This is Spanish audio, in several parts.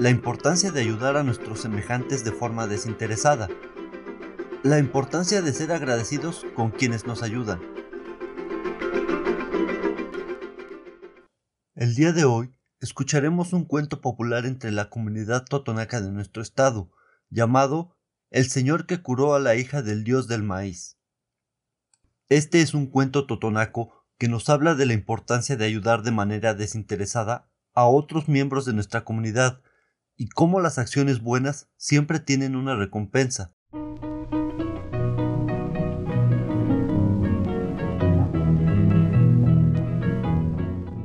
la importancia de ayudar a nuestros semejantes de forma desinteresada, la importancia de ser agradecidos con quienes nos ayudan. El día de hoy escucharemos un cuento popular entre la comunidad totonaca de nuestro estado, llamado El señor que curó a la hija del dios del maíz. Este es un cuento totonaco que nos habla de la importancia de ayudar de manera desinteresada a otros miembros de nuestra comunidad, y cómo las acciones buenas siempre tienen una recompensa.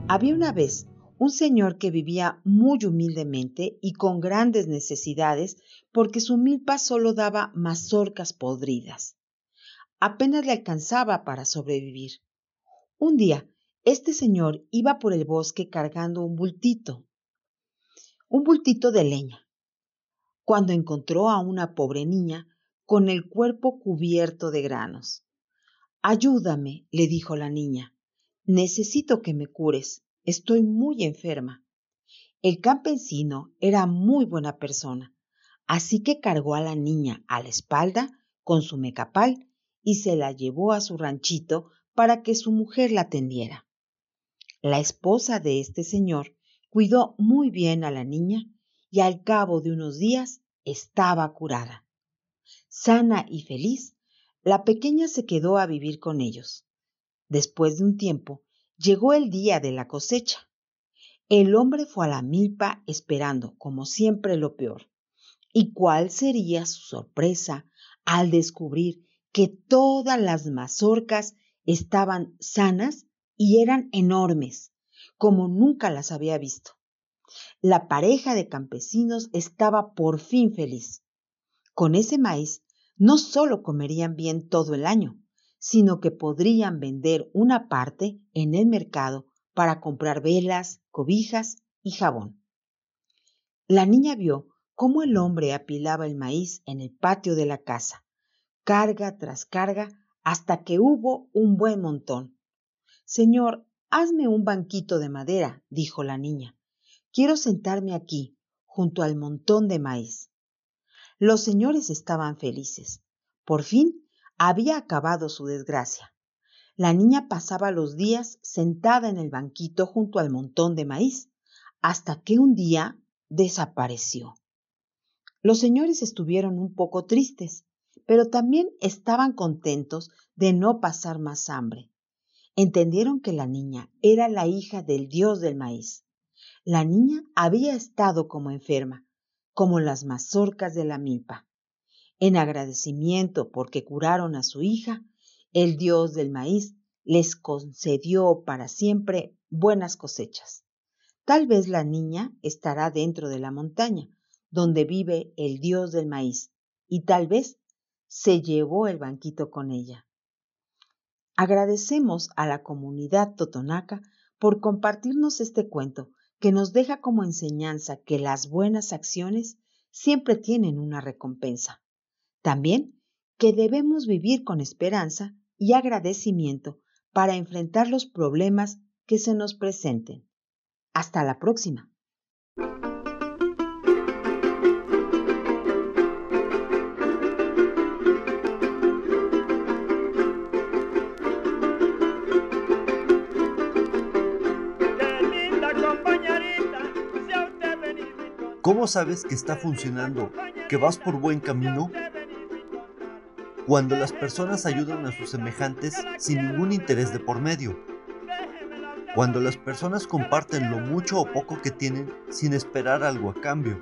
Había una vez un señor que vivía muy humildemente y con grandes necesidades porque su milpa solo daba mazorcas podridas. Apenas le alcanzaba para sobrevivir. Un día, este señor iba por el bosque cargando un bultito un bultito de leña, cuando encontró a una pobre niña con el cuerpo cubierto de granos. Ayúdame, le dijo la niña. Necesito que me cures. Estoy muy enferma. El campesino era muy buena persona, así que cargó a la niña a la espalda con su mecapal y se la llevó a su ranchito para que su mujer la atendiera. La esposa de este señor Cuidó muy bien a la niña y al cabo de unos días estaba curada. Sana y feliz, la pequeña se quedó a vivir con ellos. Después de un tiempo, llegó el día de la cosecha. El hombre fue a la milpa esperando, como siempre, lo peor. ¿Y cuál sería su sorpresa al descubrir que todas las mazorcas estaban sanas y eran enormes? Como nunca las había visto. La pareja de campesinos estaba por fin feliz. Con ese maíz no solo comerían bien todo el año, sino que podrían vender una parte en el mercado para comprar velas, cobijas y jabón. La niña vio cómo el hombre apilaba el maíz en el patio de la casa, carga tras carga, hasta que hubo un buen montón. Señor, Hazme un banquito de madera, dijo la niña. Quiero sentarme aquí, junto al montón de maíz. Los señores estaban felices. Por fin había acabado su desgracia. La niña pasaba los días sentada en el banquito junto al montón de maíz, hasta que un día desapareció. Los señores estuvieron un poco tristes, pero también estaban contentos de no pasar más hambre entendieron que la niña era la hija del dios del maíz. La niña había estado como enferma, como las mazorcas de la milpa. En agradecimiento porque curaron a su hija, el dios del maíz les concedió para siempre buenas cosechas. Tal vez la niña estará dentro de la montaña, donde vive el dios del maíz, y tal vez se llevó el banquito con ella. Agradecemos a la comunidad totonaca por compartirnos este cuento que nos deja como enseñanza que las buenas acciones siempre tienen una recompensa. También que debemos vivir con esperanza y agradecimiento para enfrentar los problemas que se nos presenten. Hasta la próxima. ¿Cómo sabes que está funcionando, que vas por buen camino? Cuando las personas ayudan a sus semejantes sin ningún interés de por medio. Cuando las personas comparten lo mucho o poco que tienen sin esperar algo a cambio.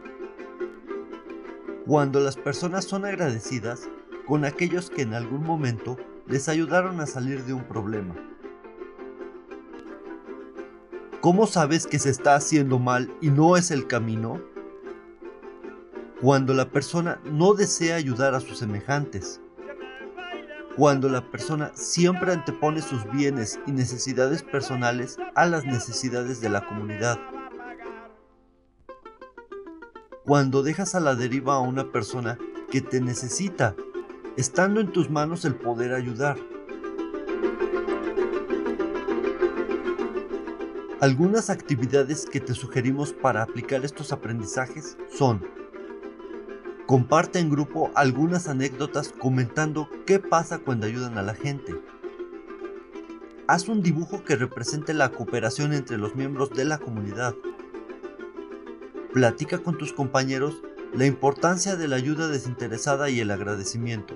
Cuando las personas son agradecidas con aquellos que en algún momento les ayudaron a salir de un problema. ¿Cómo sabes que se está haciendo mal y no es el camino? Cuando la persona no desea ayudar a sus semejantes. Cuando la persona siempre antepone sus bienes y necesidades personales a las necesidades de la comunidad. Cuando dejas a la deriva a una persona que te necesita, estando en tus manos el poder ayudar. Algunas actividades que te sugerimos para aplicar estos aprendizajes son Comparte en grupo algunas anécdotas comentando qué pasa cuando ayudan a la gente. Haz un dibujo que represente la cooperación entre los miembros de la comunidad. Platica con tus compañeros la importancia de la ayuda desinteresada y el agradecimiento.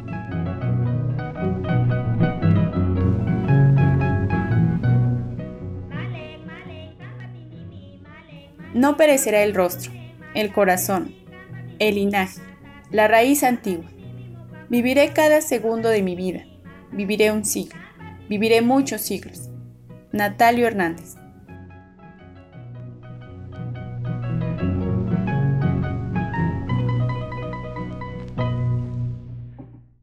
No perecerá el rostro, el corazón, el linaje, la raíz antigua. Viviré cada segundo de mi vida. Viviré un siglo. Viviré muchos siglos. Natalio Hernández.